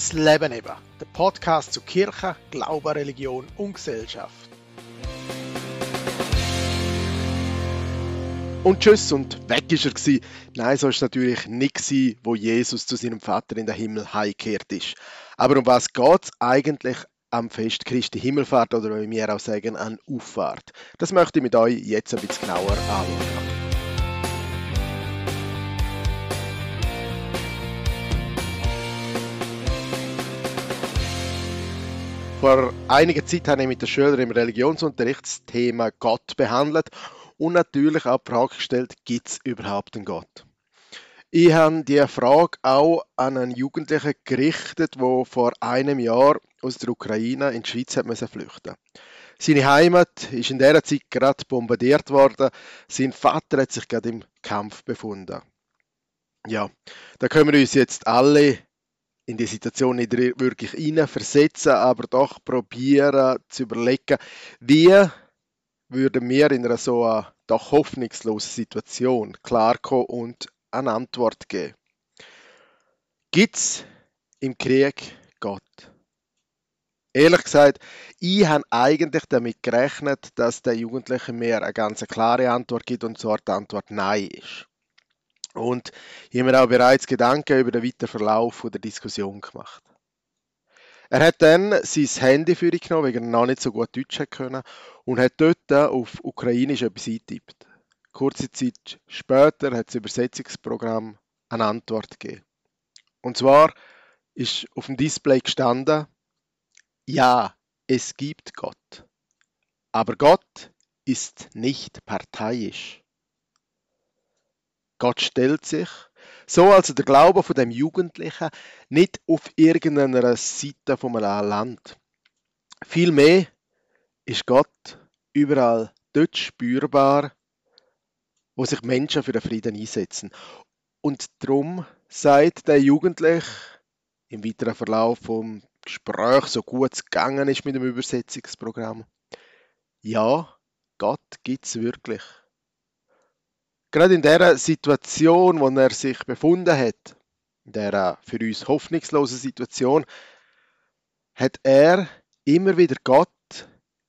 Das Leben eben, der Podcast zu Kirche, Glaube, Religion und Gesellschaft. Und tschüss und weg ist er gewesen. Nein, so ist es natürlich nicht gewesen, wo Jesus zu seinem Vater in den Himmel heimgekehrt ist. Aber um was geht es eigentlich am Fest Christi Himmelfahrt oder wie wir auch sagen, an Auffahrt? Das möchte ich mit euch jetzt ein bisschen genauer anschauen. Vor einiger Zeit habe ich mit den Schülern im Religionsunterricht das Thema Gott behandelt und natürlich auch die Frage gestellt, gibt es überhaupt einen Gott? Ich habe diese Frage auch an einen Jugendlichen gerichtet, der vor einem Jahr aus der Ukraine in die Schweiz hat müssen flüchten Seine Heimat ist in dieser Zeit gerade bombardiert worden. Sein Vater hat sich gerade im Kampf befunden. Ja, da können wir uns jetzt alle in die Situation nicht wirklich versetzen, aber doch probieren zu überlegen, wie würden wir in einer so einer doch hoffnungslosen Situation klarkommen und eine Antwort geben. Gibt es im Krieg Gott? Ehrlich gesagt, ich habe eigentlich damit gerechnet, dass der Jugendliche mir eine ganz klare Antwort gibt und zwar die Antwort Nein ist. Und ich habe mir auch bereits Gedanken über den weiteren Verlauf der Diskussion gemacht. Er hat dann sein Handy für ihn genommen, weil er noch nicht so gut Deutsch können und hat dort auf Ukrainisch etwas eingetippt. Kurze Zeit später hat das Übersetzungsprogramm eine Antwort gegeben. Und zwar ist auf dem Display gestanden, ja, es gibt Gott. Aber Gott ist nicht parteiisch. Gott stellt sich, so also der Glaube von dem Jugendlichen, nicht auf irgendeiner Seite von einem Land. Vielmehr ist Gott überall dort spürbar, wo sich Menschen für den Frieden einsetzen. Und darum sagt der Jugendliche im weiteren Verlauf vom Gespräch, so gut es gegangen ist mit dem Übersetzungsprogramm, ja, Gott gibt es wirklich. Gerade in der Situation, wo er sich befunden hat, in der für uns hoffnungslosen Situation, hat er immer wieder Gott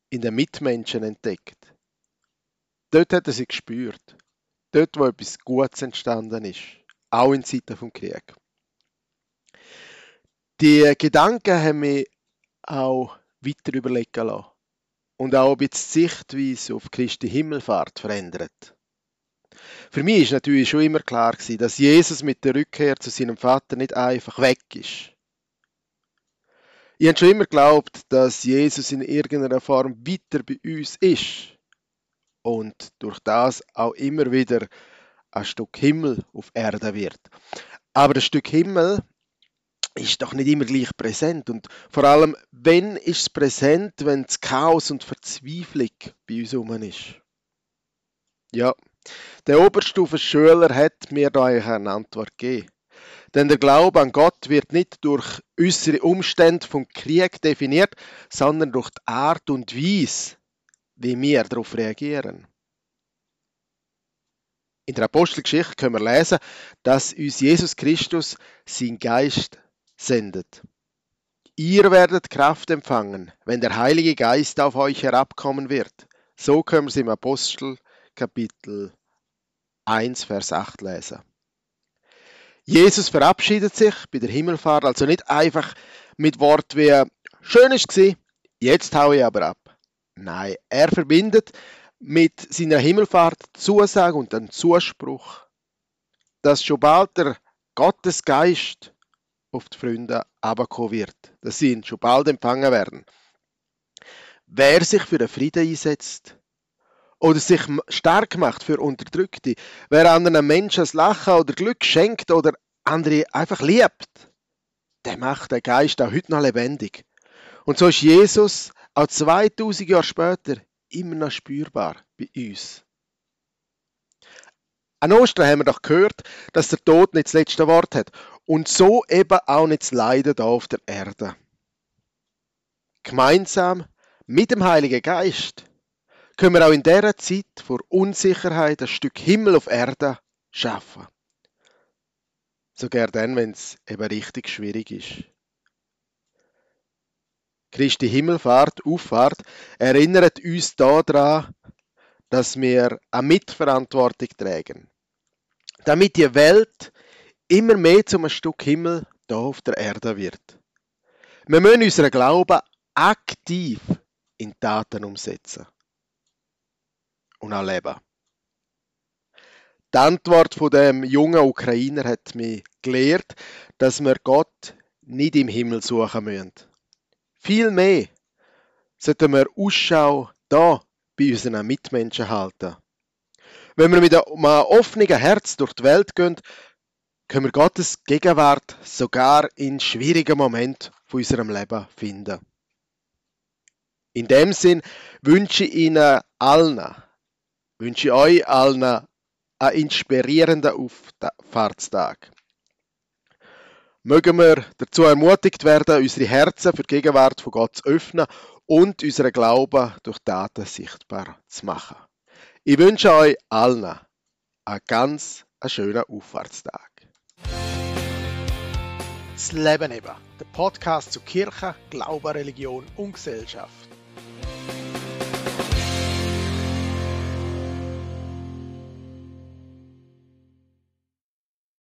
in den Mitmenschen entdeckt. Dort hat er sich gespürt. Dort, wo etwas Gutes entstanden ist. Auch in Zeiten vom Krieg. Die Gedanken haben mich auch weiter überlegen lassen. Und auch ein bisschen die Sichtweise auf Christi Himmelfahrt verändert. Für mich ist natürlich schon immer klar gewesen, dass Jesus mit der Rückkehr zu seinem Vater nicht einfach weg ist. Ich habe schon immer geglaubt, dass Jesus in irgendeiner Form weiter bei uns ist und durch das auch immer wieder ein Stück Himmel auf Erde wird. Aber das Stück Himmel ist doch nicht immer gleich präsent und vor allem, wenn ist es präsent, wenn das Chaos und Verzweiflung bei uns herum ist? Ja, der Oberstufenschüler hat mir da eine Antwort gegeben. Denn der Glaube an Gott wird nicht durch äußere Umstände vom Krieg definiert, sondern durch die Art und Weise, wie wir darauf reagieren. In der Apostelgeschichte können wir lesen, dass uns Jesus Christus sein Geist sendet. Ihr werdet Kraft empfangen, wenn der Heilige Geist auf euch herabkommen wird. So können wir es im Apostel Kapitel 1, Vers 8 lesen. Jesus verabschiedet sich bei der Himmelfahrt also nicht einfach mit Wort wie schön ist es jetzt haue ich aber ab. Nein, er verbindet mit seiner Himmelfahrt Zusage und den Zuspruch, dass schon bald der Gottesgeist auf die Freunde abkommen wird, dass sie ihn schon bald empfangen werden. Wer sich für den Frieden einsetzt, oder sich stark macht für Unterdrückte, wer anderen Menschen das Lachen oder Glück schenkt oder andere einfach liebt, der macht den Geist auch heute noch lebendig. Und so ist Jesus auch 2000 Jahre später immer noch spürbar bei uns. An Ostern haben wir doch gehört, dass der Tod nicht das letzte Wort hat und so eben auch nicht das Leiden da auf der Erde. Gemeinsam mit dem Heiligen Geist können wir auch in dieser Zeit vor Unsicherheit ein Stück Himmel auf Erde schaffen. Sogar dann, wenn es eben richtig schwierig ist. Christi Himmelfahrt, Auffahrt, erinnert uns daran, dass wir eine Mitverantwortung tragen. Damit die Welt immer mehr zum Stück Himmel da auf der Erde wird. Wir müssen unseren Glauben aktiv in Taten umsetzen und auch leben. Die Antwort von dem jungen Ukrainer hat mich gelehrt, dass wir Gott nicht im Himmel suchen müssen. Vielmehr sollten wir Ausschau da bei unseren Mitmenschen halten. Wenn wir mit einem offenen Herz durch die Welt gehen, können wir Gottes Gegenwart sogar in schwierigen Momenten von unserem Leben finden. In dem Sinn wünsche ich Ihnen allen, wünsche ich euch allen einen inspirierenden Auffahrtstag. Mögen wir dazu ermutigt werden, unsere Herzen für die Gegenwart von Gott zu öffnen und unseren Glauben durch Taten sichtbar zu machen. Ich wünsche euch allen einen ganz schönen Auffahrtstag. Das Leben eben, der Podcast zu Kirche, Glaube, Religion und Gesellschaft.